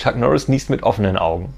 Chuck Norris niest mit offenen Augen.